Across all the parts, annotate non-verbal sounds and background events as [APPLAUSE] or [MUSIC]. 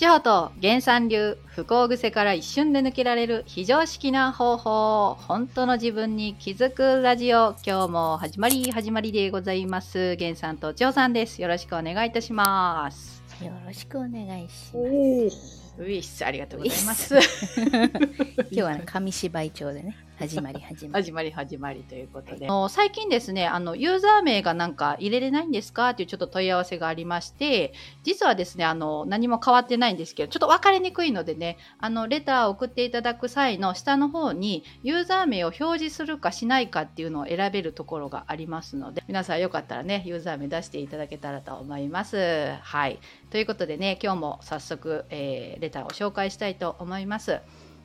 地方と原産流不幸癖から一瞬で抜けられる非常識な方法本当の自分に気づくラジオ今日も始まり始まりでございます。原さんと千穂さんです。よろしくお願いいたします。よろ [LAUGHS] しくお願いしますウィスありがとうございます。[LAUGHS] 今日は、ね、紙芝居帳でね始まり始まり。始まり始まりということで。はい、最近ですね、あの、ユーザー名がなんか入れれないんですか？っていうちょっと問い合わせがありまして、実はですね、あの、何も変わってないんですけど、ちょっと分かりにくいのでね、あの、レターを送っていただく際の下の方に、ユーザー名を表示するかしないかっていうのを選べるところがありますので、皆さんよかったらね、ユーザー名出していただけたらと思います。はい。ということでね、今日も早速、えー、レターを紹介したいと思います。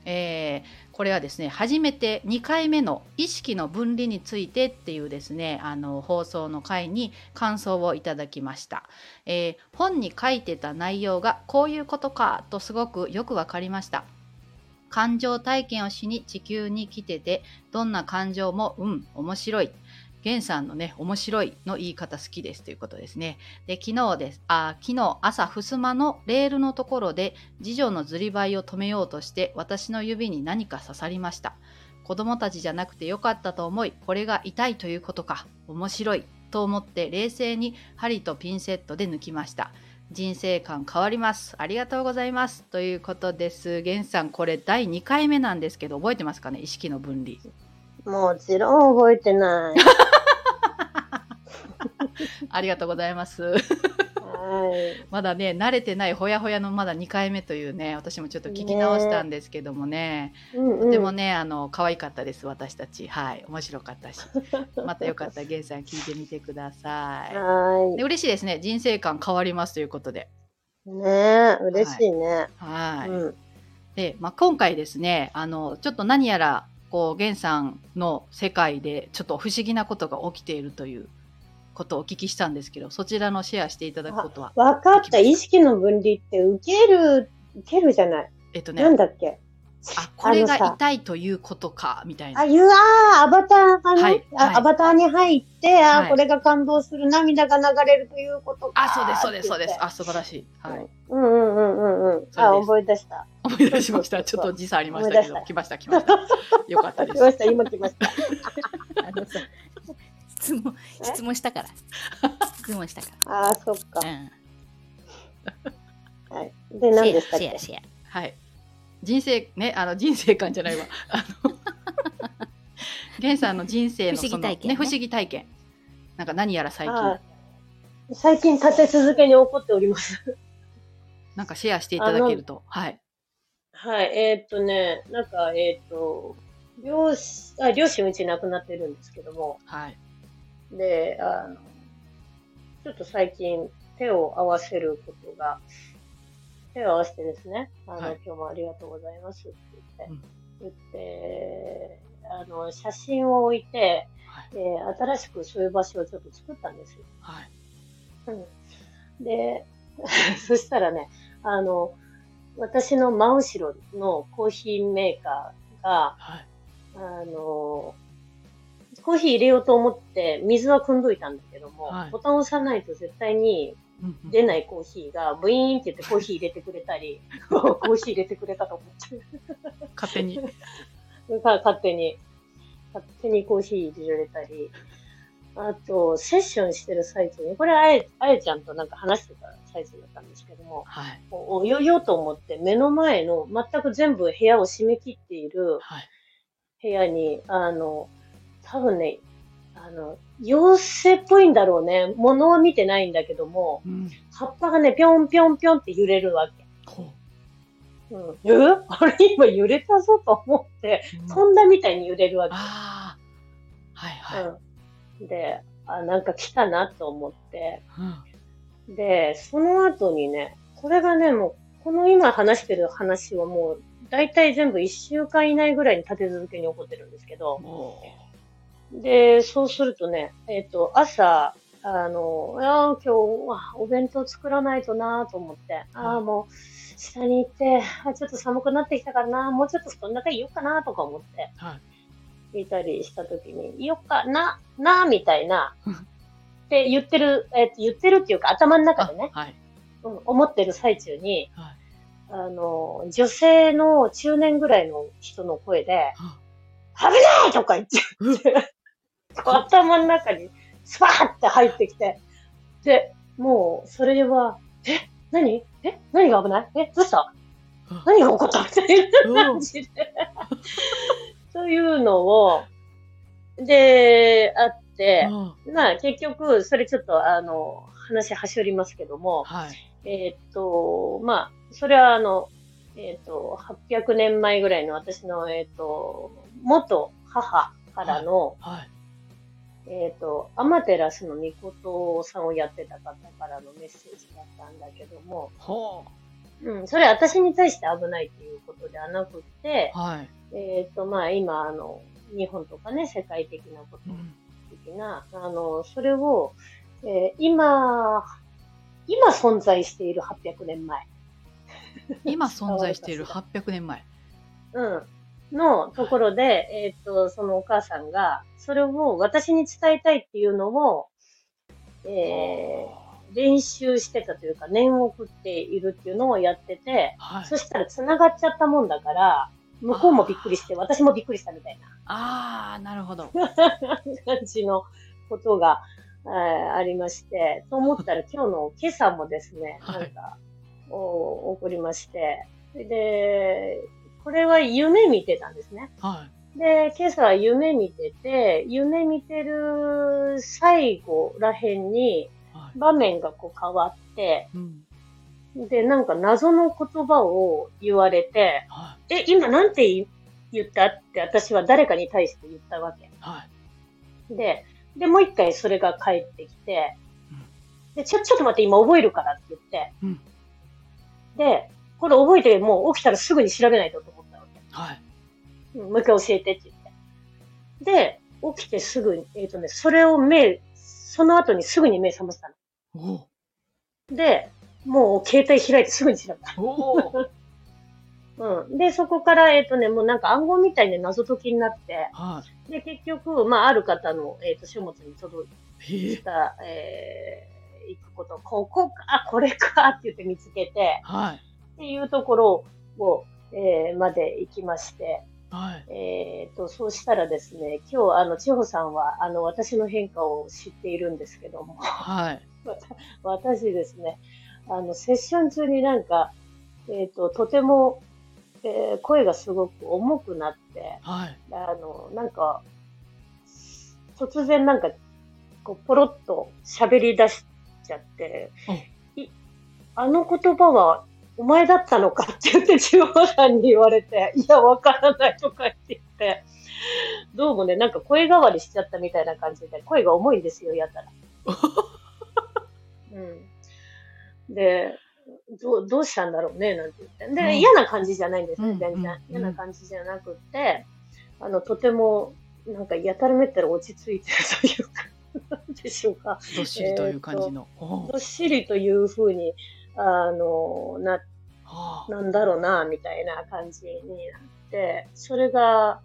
えー、これはですね初めて2回目の意識の分離についてっていうですねあの放送の回に感想をいただきました、えー、本に書いてた内容がこういうことかとすごくよく分かりました。感情体験をしに地球に来ててどんな感情もうん面白い。源さんのね、面白いの言い方好きですということですね。で、昨日です。あ、昨日朝、襖のレールのところで、次女のずりばいを止めようとして、私の指に何か刺さりました。子供たちじゃなくてよかったと思い、これが痛いということか。面白い。と思って冷静に針とピンセットで抜きました。人生観変わります。ありがとうございます。ということです。源さん、これ第2回目なんですけど、覚えてますかね？意識の分離。もちろん覚えてない。ありがとうございます。はい、まだね慣れてないほやほやのまだ2回目というね私もちょっと聞き直したんですけどもね、ねうんうん、とてもねあの可愛かったです私たち。はい。面白かったし。[LAUGHS] またよかったらゲンさん聞いてみてください。はい。で嬉しいですね。人生観変わりますということで。ね嬉しいね。はい、うん、で、まあ、今回ですねあのちょっと何やらこう源さんの世界でちょっと不思議なことが起きているということをお聞きしたんですけど、そちらのシェアしていただくことは。分かった。意識の分離って受ける、受けるじゃない。えっとね。なんだっけ？あ、これが痛いということか、みたいな。あ、いうあアバターがね、はいはい、アバターに入って、あ、はい、これが感動する、涙が流れるということか。あ、そうです、そうです、そうです。あ、素晴らしい。はい。うんうんうんうんうん。あ、覚え出した。思い出しました。ちょっと時差ありましたけど、来ました、来ました。よかったです。来ました、今来ました。[LAUGHS] あのさ、質問、質問したから。質問したから。ああ、そっか。うん。[LAUGHS] はい。で、何ですかシェア、シェア。はい。人生、ね、あの、人生観じゃないわ。あの、源さんの人生の [LAUGHS] 不思議体験、ね、不思議体験。なんか何やら最近。最近立て続けに起こっております。[LAUGHS] なんかシェアしていただけると。はい。はい、えー、っとね、なんか、えー、っと、両親、あ、両親うち亡くなってるんですけども、はい。で、あの、ちょっと最近手を合わせることが、手を合わせてですね、あの、はい、今日もありがとうございますって言って、うん、言って、あの、写真を置いて、はい、で、新しくそういう場所をちょっと作ったんですよ。はい。うん。で、[LAUGHS] そしたらね、あの、私の真後ろのコーヒーメーカーが、はい、あの、コーヒー入れようと思って水は汲んどいたんだけども、はい、ボタンを押さないと絶対に出ないコーヒーがブイーンって言ってコーヒー入れてくれたり、[LAUGHS] コーヒー入れてくれたと思って。勝手に。勝手に。勝手にコーヒー入れられたり。あと、セッションしてる最中に、これあえ、あえちゃんとなんか話してた最中だったんですけども、はい、泳ようと思って目の前の全く全部部屋を閉め切っている部屋に、あの、多分ね、あの、妖精っぽいんだろうね。物は見てないんだけども、うん、葉っぱがね、ぴょんぴょんぴょんって揺れるわけ。うん、え？[LAUGHS] あれ今揺れたぞと思って、うん、飛んだみたいに揺れるわけ。ああ。はいはい。うん、で、あ、なんか来たなと思って、うん、で、その後にね、これがね、もう、この今話してる話はもう、大体全部1週間以内ぐらいに立て続けに起こってるんですけど、で、そうするとね、えっ、ー、と、朝、あの、あ今日はお弁当作らないとなと思って、ああ、もう、下に行って、あちょっと寒くなってきたからな、もうちょっと布団の中いよっかなとか思って、はい、いたりしたときに、いよっかな、な、みたいな、って言ってる、えー、言ってるっていうか頭の中でね、はい、うん、思ってる最中に、はい、あの、女性の中年ぐらいの人の声で、危ない!とか言って、頭の中にスパーって入ってきて、で、もう、それは、え何？え何が危ない？えどうした？何が起こった？みたいな感じで。というのを、で、あって、まあ結局、それちょっとあの、話端折りますけども、はい。えーっと、まあ、それはあの、えーっと、800年前ぐらいの私の、えーっと、元母からの、はい。えっ、と、アマテラスの御事さんをやってた方からのメッセージだったんだけども、ほうん、それ私に対して危ないっていうことではなくってう。、はい。えっ、と、まあ今、あの、日本とかね、世界的なことうん的な、あの、それを、えー今、今存在している800年前、今存在している800年前。うん、のところで、えっ、と、そのお母さんが、それを私に伝えたいっていうのを、えー練習してたというか、念を送っているっていうのをやってて、はい。そ。したら繋がっちゃったもんだから、向こうもびっくりして、私もびっくりしたみたいああ、なるほど。な [LAUGHS] 感じのことが、えーありまして、と思ったら [LAUGHS] 今日の今朝もですね、はい。なんか、お送りまして、で、これは夢見てたんですね。はで、今朝は夢見てて、夢見てる最後らへんにい。はい。場面がこう変わって、うん。で、なんか謎の言葉を言われて、はえ、今なんて言言ったって私は誰かに対して言ったわけ。い。はい。で、で、もう一回それが返ってきて、で、ちょ、ちょっと待って、今覚えるからって言って、うんで、これ覚えてもう起きたらすぐに調べないとと。はい。うんもう一回教えてって言って。で、起きてすぐに、えっ、とね、それを目、その後にすぐに目覚ましたおの。で、もう携帯開いてすぐに調べた。[LAUGHS] うん。で、そこから、えっ、とね、もうなんか暗号みたいで謎解きになって、はで、結局、まあ、ある方の、えっ、と、書物に届い。へえ。いた、えー、行くこと、ここか、これかって言って見つけて、はい。っていうところを、えー、まで行きまして、はい。えっ、と、そうしたらですね、今日、あの、千穂さんは、あの、私の変化を知っているんですけども、はい。[LAUGHS] 私ですね、あの、セッション中になんか、えっ、と、とても、えー声がすごく重くなって、はい。あの、なんか、突然なんか、こう、ポロッと喋り出しちゃって、いあの言葉は、お前だったのかって言って、千穂さんに言われて、[LAUGHS] いや、わからないとか言って言って、どうもね、なんか声変わりしちゃったみたいな感じで、声が重いんですよ、やったら。[LAUGHS] うん。で、どう、どうしたんだろうね、なんて言って。で、うん嫌な感じじゃないんですね、うん全然。うん嫌な感じじゃなくって、あの、とても、なんか、やたらめったら落ち着いてるというか、[LAUGHS] なんでしょうか。どっしりという感じの。おどっしりというふうに、あの、な、はあ。なんだろうな、みたいな感じになって、それが、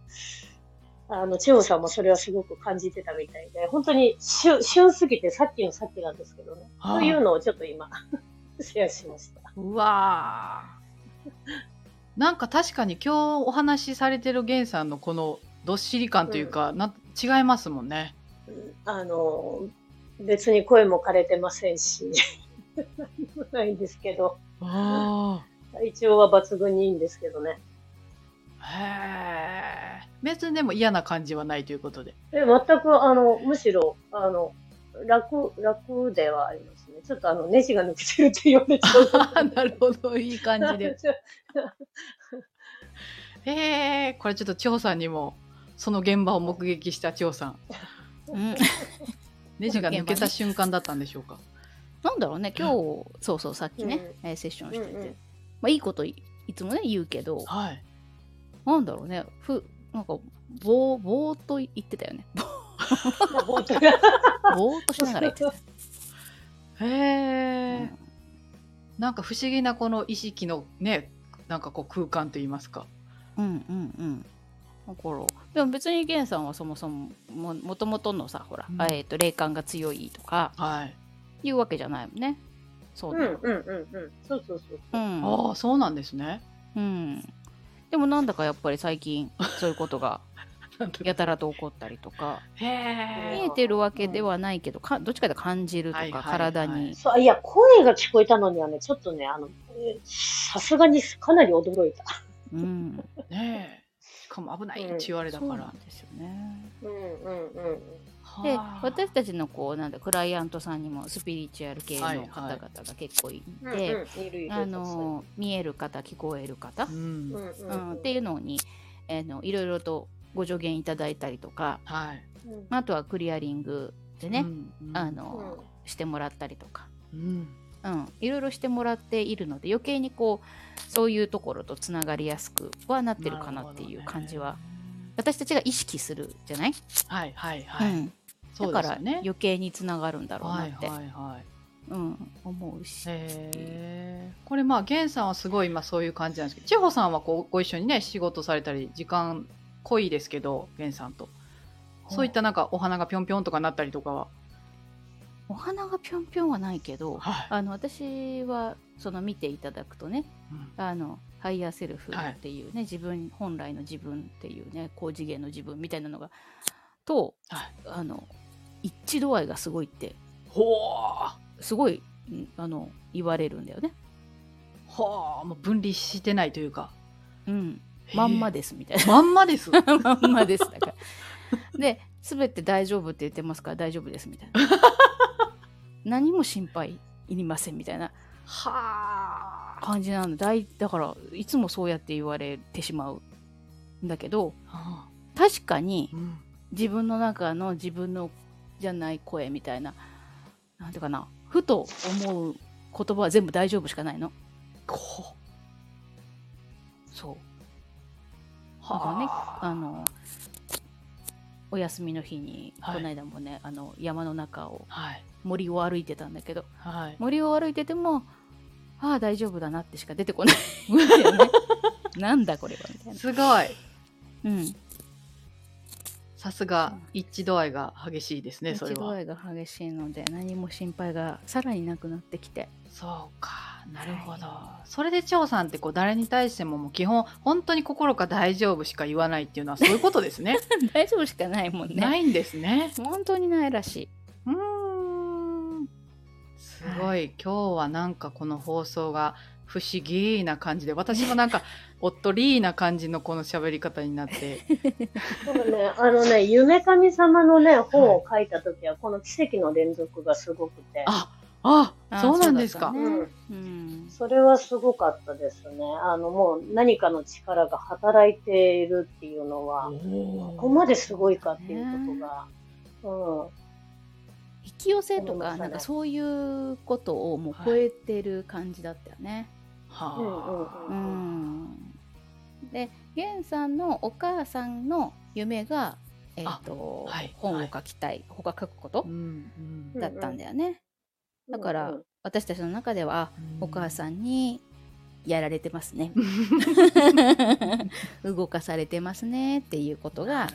あの、千代さんもそれはすごく感じてたみたいで、本当に旬、旬すぎてさっきのさっきなんですけどね。はあというのをちょっと今、[LAUGHS] シェアしました。うわーなんか確かに今日お話しされてる源さんのこのどっしり感というか、な違いますもんね。うんあの、別に声も枯れてませんし、何もないんですけど、あ体調は抜群にいいんですけどね。あ。へえ。別にでも嫌な感じはないということで。え全く、あの、むしろ、あの、楽、楽ではありますね。ちょっとあの、ネジが抜けてるって言われちゃう。[LAUGHS] なるほど、いい感じで。へえ、これちょっと千穂さんにもその現場を目撃した千穂さん。[LAUGHS] うん、ネジが抜けた瞬間だったんでしょうか。なんだろうね今日そうそうさっきね、えーセッションしてて、うんうん。まあ、いいこといいつもね言うけど。はい。なんだろうねふなんかぼーぼーっと言ってたよね。ぼー。[LAUGHS] っと。[LAUGHS] ぼーっとしながら言ってた、[LAUGHS] へえ、うん。なんか不思議なこの意識のね、なんかこう空間といいますか。うんうんうん。だからでも別に源さんはそもそもももともとのさほら、うん。えー、と霊感が強いとかはい。いうわけじゃないもんね。そうだ、うんうんうんうん。そうそうそう。う。ん。ああそうなんですね。うん、でもなんだかやっぱり最近そういうことが [LAUGHS] やたらと起こったりとか。へえ見えてるわけではないけどかどっちかというと感じるとか、はいはいはい。体に。そう、いや、声が聞こえたのにはね、ちょっとね、あの、えーさすがにかなり驚いた。うんねかも危ないって言われたからそうなん、ですよね。うんうんうん。ではあ。私たちのこうなんだクライアントさんにもスピリチュアル系の方々が結構いて、見える方聞こえる方、うんうんっていうのに、えーのいろいろとご助言いただいたりとかはい。うんあとはクリアリングでね、うんうん。あのしてもらったりとか、うんうん、いろいろしてもらっているので余計にこうそういうところとつながりやすくはなってるかなっていう感じは、私たちが意識するじゃない、はいはいはい、うん、そうだから余計につながるんだろうはないって、はいはいうん、思うし。これまあ源さんはすごい今そういう感じなんですけど千穂さんはこうご一緒にね仕事されたり時間濃いですけど源さんと。そういったなんかお花がぴょんぴょんとかなったりとかはお花がぴょんぴょんはないけどはい、あの私はその見ていただくとねうん。あの higher self っていうね、自分本来の自分っていうね高次元の自分みたいなのがとはい、あの一致度合いがすごいってほすごいんあの言われるんだよね。ー。はあもう分離してないというか。うん、まんまでですみたいな。まんまです。[LAUGHS] まんまです。だから。で全て大丈夫って言ってますから大丈夫ですみたいな。何も心配いりませんみたいなはあ。感じなのだ。いだからいつもそうやって言われてしまうんだけどはあ。確かにうん。自分の中の自分のじゃない声みたいななんていうかなふと思う言葉は全部大丈夫しかないの。こそう。うだからねはあのお休みの日に、はい。この間もねあの山の中をはい。森を歩いてたんだけどはい。森を歩いててもああ大丈夫だなってしか出てこない。[LAUGHS] なんだこれはみたいな。すごい。うん。さすが一致度合いが激しいですねそれは。一度合いが激しいので何も心配がさらになくなってきて。そうかなるほど、はそれで張さんってこう誰に対してももう基本本当に心が大丈夫しか言わないっていうのはそういうことですね。[LAUGHS] 大丈夫しかないもんね。ないんですね。本当にないらしい。うーん。すごい、今日はなんかこの放送が不思議な感じで私もなんかおっとりーな感じのこの喋り方になって。でもね、[LAUGHS] あのね、夢神様のね、本を書いたときは、この奇跡の連続がすごくて、あああそうなんですか、そうん。うん。それはすごかったですね。あの、もう何かの力が働いているっていうのは、ここまですごいかっていうことが、うん。引き寄せとかなんかそういうことをもう超えてる感じだったよね。はあ、ううんんで源さんのお母さんの夢が、えーとあはい。本を書きたい、他書くことうんうん。だったんだよね。だから、うん私たちの中ではお母さんにやられてますね。[LAUGHS] [LAUGHS] 動かされてますねっていうことが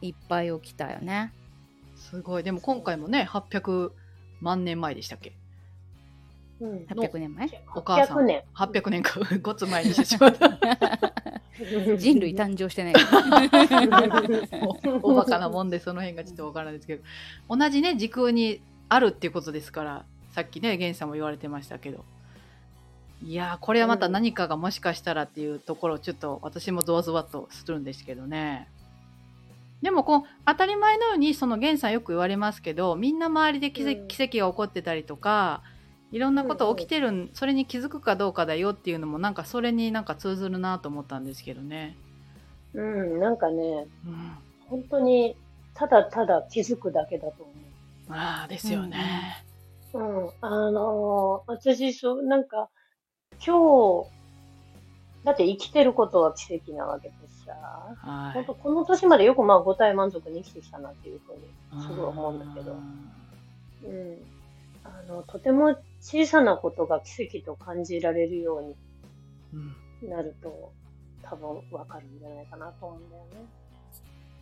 いっぱい起きたよね。すごい。でも今回もね800万年前でしたっけ？うん。800年前？お母さん800年。800年か。[LAUGHS] ごつ前にしてしまった。人類誕生してない。おバカなもんでその辺がちょっとわからないですけど。同じね時空にあるっていうことですからさっきね源さんも言われてましたけど。いやーこれはまた何かがもしかしたらっていうところをちょっと私もゾワゾワとするんですけどね。でもこう当たり前のようにその源さんよく言われますけどみんな周りで奇跡,、うん。奇跡が起こってたりとかいろんなこと起きてるん、それに気づくかどうかだよっていうのもなんかそれになんか通ずるなと思ったんですけどね。うん、なんかね、うん、本当に、ただただ気づくだけだと思ああですよね。う。うん。あのー私、そう、なんか、今日、だって生きてることは奇跡なわけですさ、はい。本当この年までよくまあ五体満足に生きてきたなっていうふうに、すごい思うんだけど、うん。あの、とても小さなことが奇跡と感じられるようにうん、なると、多分わかるんじゃないかなと思うんだよね。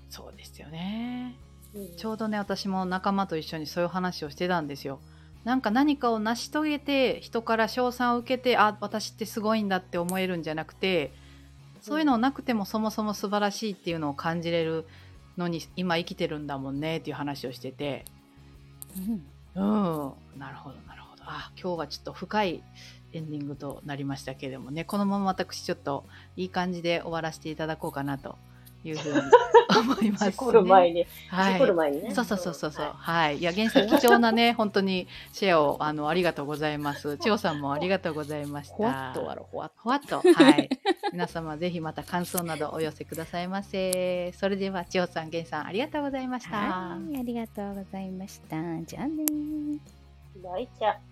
そうですよね。うん。ちょうどね私も仲間と一緒にそういう話をしてたんですよ。なんか何かを成し遂げて人から称賛を受けてあ私ってすごいんだって思えるんじゃなくてそういうのなくてもそもそも素晴らしいっていうのを感じれるのに今生きてるんだもんねっていう話をしてて。うん。うん。なるほどなるほど。あ今日はちょっと深いエンディングとなりましたけれどもねこのまま私ちょっといい感じで終わらせていただこうかなというふうに思います、ね。事故る前に、はい事故る前にね。そうそうそうそうそう。ははい。いや、原さん貴重なね、[LAUGHS] 本当にシェアを、あの、ありがとうございます。千代さんもありがとうございました。ほわっとわろほわっほわっと。はい。皆様、ぜひまた感想などお寄せくださいませ。それでは、千代さん、源さん、ありがとうございました。はいありがとうございましたじゃあねーい。大ちゃん。